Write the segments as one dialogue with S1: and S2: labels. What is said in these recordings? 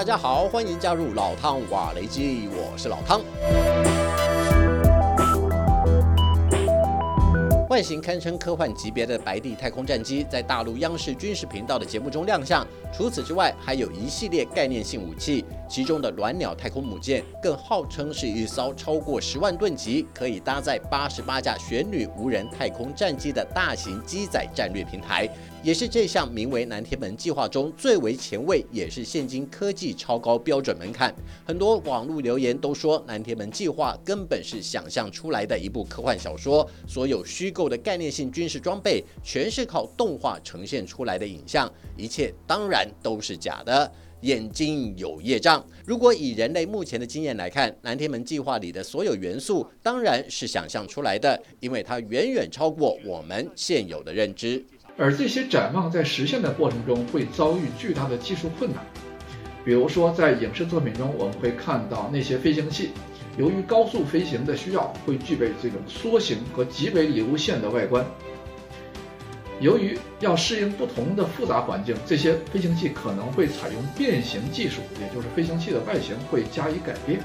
S1: 大家好，欢迎加入老汤瓦雷基，我是老汤。外形堪称科幻级别的白帝太空战机，在大陆央视军事频道的节目中亮相。除此之外，还有一系列概念性武器，其中的鸾鸟太空母舰更号称是一艘超过十万吨级，可以搭载八十八架玄女无人太空战机的大型机载战略平台。也是这项名为“南天门计划”中最为前卫，也是现今科技超高标准门槛。很多网络留言都说，“南天门计划”根本是想象出来的一部科幻小说，所有虚构的概念性军事装备全是靠动画呈现出来的影像，一切当然都是假的。眼睛有业障。如果以人类目前的经验来看，“南天门计划”里的所有元素当然是想象出来的，因为它远远超过我们现有的认知。
S2: 而这些展望在实现的过程中会遭遇巨大的技术困难，比如说在影视作品中，我们会看到那些飞行器由于高速飞行的需要，会具备这种缩形和极为流线的外观。由于要适应不同的复杂环境，这些飞行器可能会采用变形技术，也就是飞行器的外形会加以改变。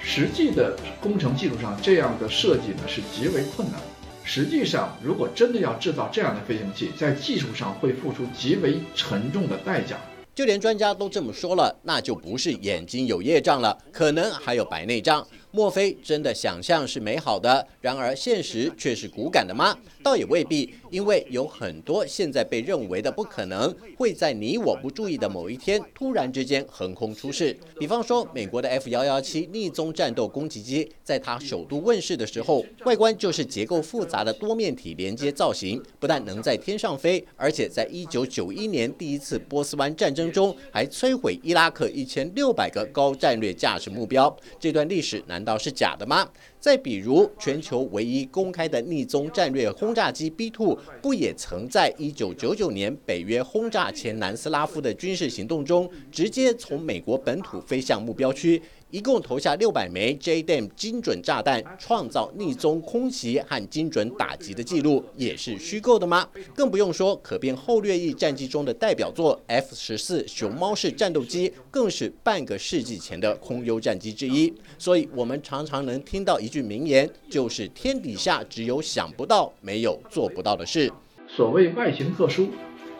S2: 实际的工程技术上，这样的设计呢是极为困难。实际上，如果真的要制造这样的飞行器，在技术上会付出极为沉重的代价。
S1: 就连专家都这么说了，那就不是眼睛有业障了，可能还有白内障。莫非真的想象是美好的，然而现实却是骨感的吗？倒也未必，因为有很多现在被认为的不可能，会在你我不注意的某一天突然之间横空出世。比方说，美国的 F 幺幺七逆踪战斗攻击机，在它首度问世的时候，外观就是结构复杂的多面体连接造型，不但能在天上飞，而且在一九九一年第一次波斯湾战争中，还摧毁伊拉克一千六百个高战略价值目标。这段历史难。道是假的吗？再比如，全球唯一公开的逆踪战略轰炸机 B2，不也曾在1999年北约轰炸前南斯拉夫的军事行动中，直接从美国本土飞向目标区？一共投下六百枚 JDAM 精准炸弹，创造逆踪空袭和精准打击的记录，也是虚构的吗？更不用说可变后掠翼战机中的代表作 F 十四熊猫式战斗机，更是半个世纪前的空优战机之一。所以，我们常常能听到一句名言，就是天底下只有想不到，没有做不到的事。
S2: 所谓外形特殊，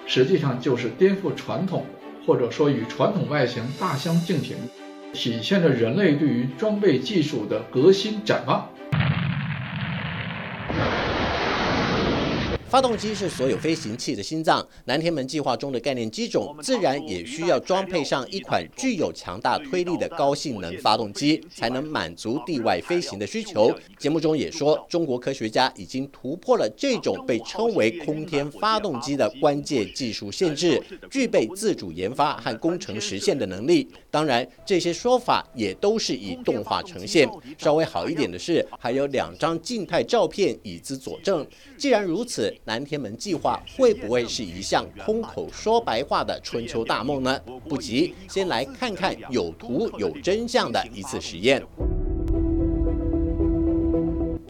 S2: 实际上就是颠覆传统，或者说与传统外形大相径庭。体现着人类对于装备技术的革新展望。
S1: 发动机是所有飞行器的心脏，南天门计划中的概念机种自然也需要装配上一款具有强大推力的高性能发动机，才能满足地外飞行的需求。节目中也说，中国科学家已经突破了这种被称为空天发动机的关键技术限制，具备自主研发和工程实现的能力。当然，这些说法也都是以动画呈现。稍微好一点的是，还有两张静态照片以资佐证。既然如此，南天门计划会不会是一项空口说白话的春秋大梦呢？不急，先来看看有图有真相的一次实验。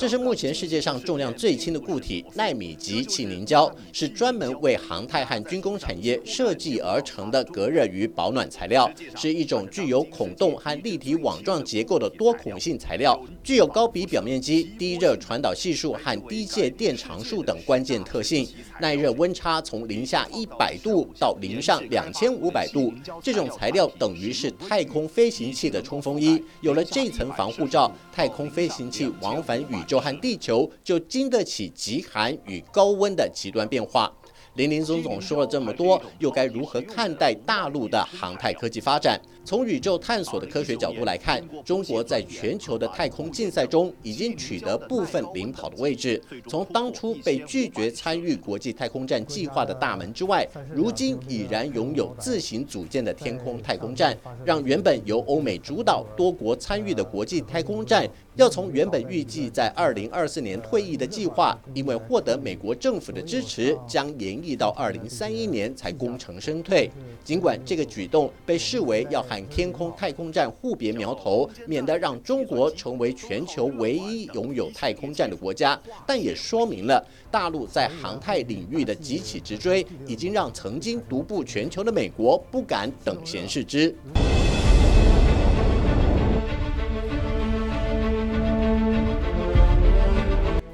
S1: 这是目前世界上重量最轻的固体——纳米级气凝胶，是专门为航太和军工产业设计而成的隔热与保暖材料，是一种具有孔洞和立体网状结构的多孔性材料，具有高比表面积、低热传导系数和低介电常数等关键特性，耐热温差从零下一百度到零上两千五百度。这种材料等于是太空飞行器的冲锋衣，有了这层防护罩，太空飞行器往返宇。就和地球就经得起极寒与高温的极端变化。林林总总说了这么多，又该如何看待大陆的航太科技发展？从宇宙探索的科学角度来看，中国在全球的太空竞赛中已经取得部分领跑的位置。从当初被拒绝参与国际太空站计划的大门之外，如今已然拥有自行组建的天空太空站，让原本由欧美主导、多国参与的国际太空站。要从原本预计在二零二四年退役的计划，因为获得美国政府的支持，将延役到二零三一年才功成身退。尽管这个举动被视为要看天空太空站互别苗头，免得让中国成为全球唯一拥有太空站的国家。但也说明了大陆在航太领域的急起直追，已经让曾经独步全球的美国不敢等闲视之。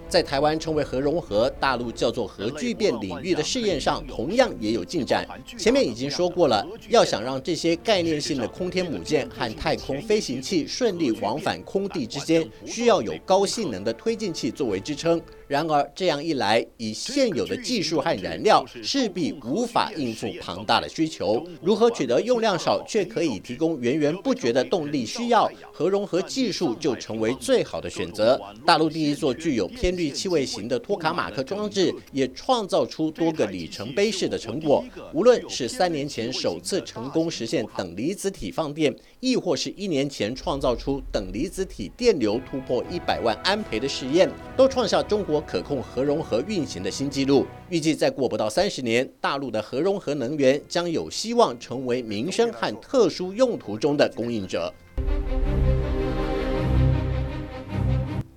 S1: 在台湾称为核融合，大陆叫做核聚变领域的试验上，同样也有进展。前面已经说过了，要想让这些概念性的空天母舰和太空飞行器顺利往返空地之间，需要有高性能的推进器作为支撑。然而，这样一来，以现有的技术和燃料，势必无法应付庞大的需求。如何取得用量少却可以提供源源不绝的动力？需要核融合技术就成为最好的选择。大陆第一座具有偏绿气味型的托卡马克装置，也创造出多个里程碑式的成果。无论是三年前首次成功实现等离子体放电，亦或是一年前创造出等离子体电流突破一百万安培的试验，都创下中国。可控核融合运行的新纪录，预计再过不到三十年，大陆的核融合能源将有希望成为民生和特殊用途中的供应者。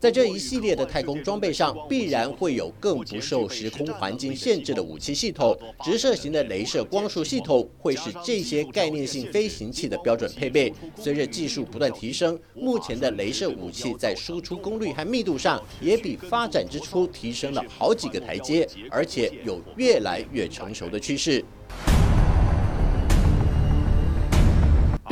S1: 在这一系列的太空装备上，必然会有更不受时空环境限制的武器系统。直射型的镭射光束系统会是这些概念性飞行器的标准配备。随着技术不断提升，目前的镭射武器在输出功率和密度上也比发展之初提升了好几个台阶，而且有越来越成熟的趋势。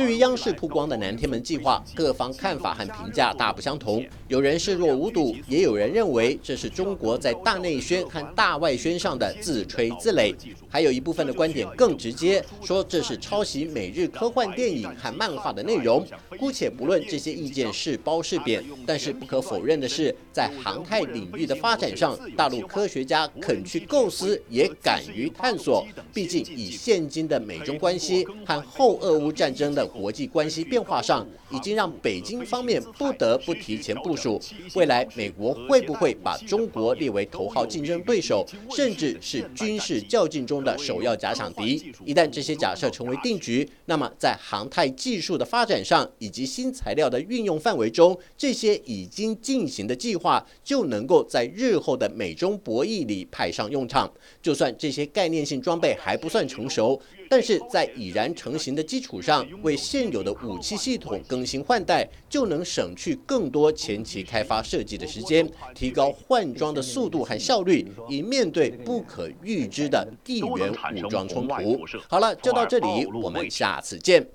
S1: 对于央视曝光的南天门计划，各方看法和评价大不相同。有人视若无睹，也有人认为这是中国在大内宣和大外宣上的自吹自擂。还有一部分的观点更直接，说这是抄袭美日科幻电影和漫画的内容。姑且不论这些意见是褒是贬，但是不可否认的是，在航太领域的发展上，大陆科学家肯去构思，也敢于探索。毕竟以现今的美中关系和后俄乌战争的。国际关系变化上，已经让北京方面不得不提前部署。未来美国会不会把中国列为头号竞争对手，甚至是军事较劲中的首要假想敌？一旦这些假设成为定局，那么在航太技术的发展上，以及新材料的运用范围中，这些已经进行的计划就能够在日后的美中博弈里派上用场。就算这些概念性装备还不算成熟。但是在已然成型的基础上，为现有的武器系统更新换代，就能省去更多前期开发设计的时间，提高换装的速度和效率，以面对不可预知的地缘武装冲突。好了，就到这里，我们下次见。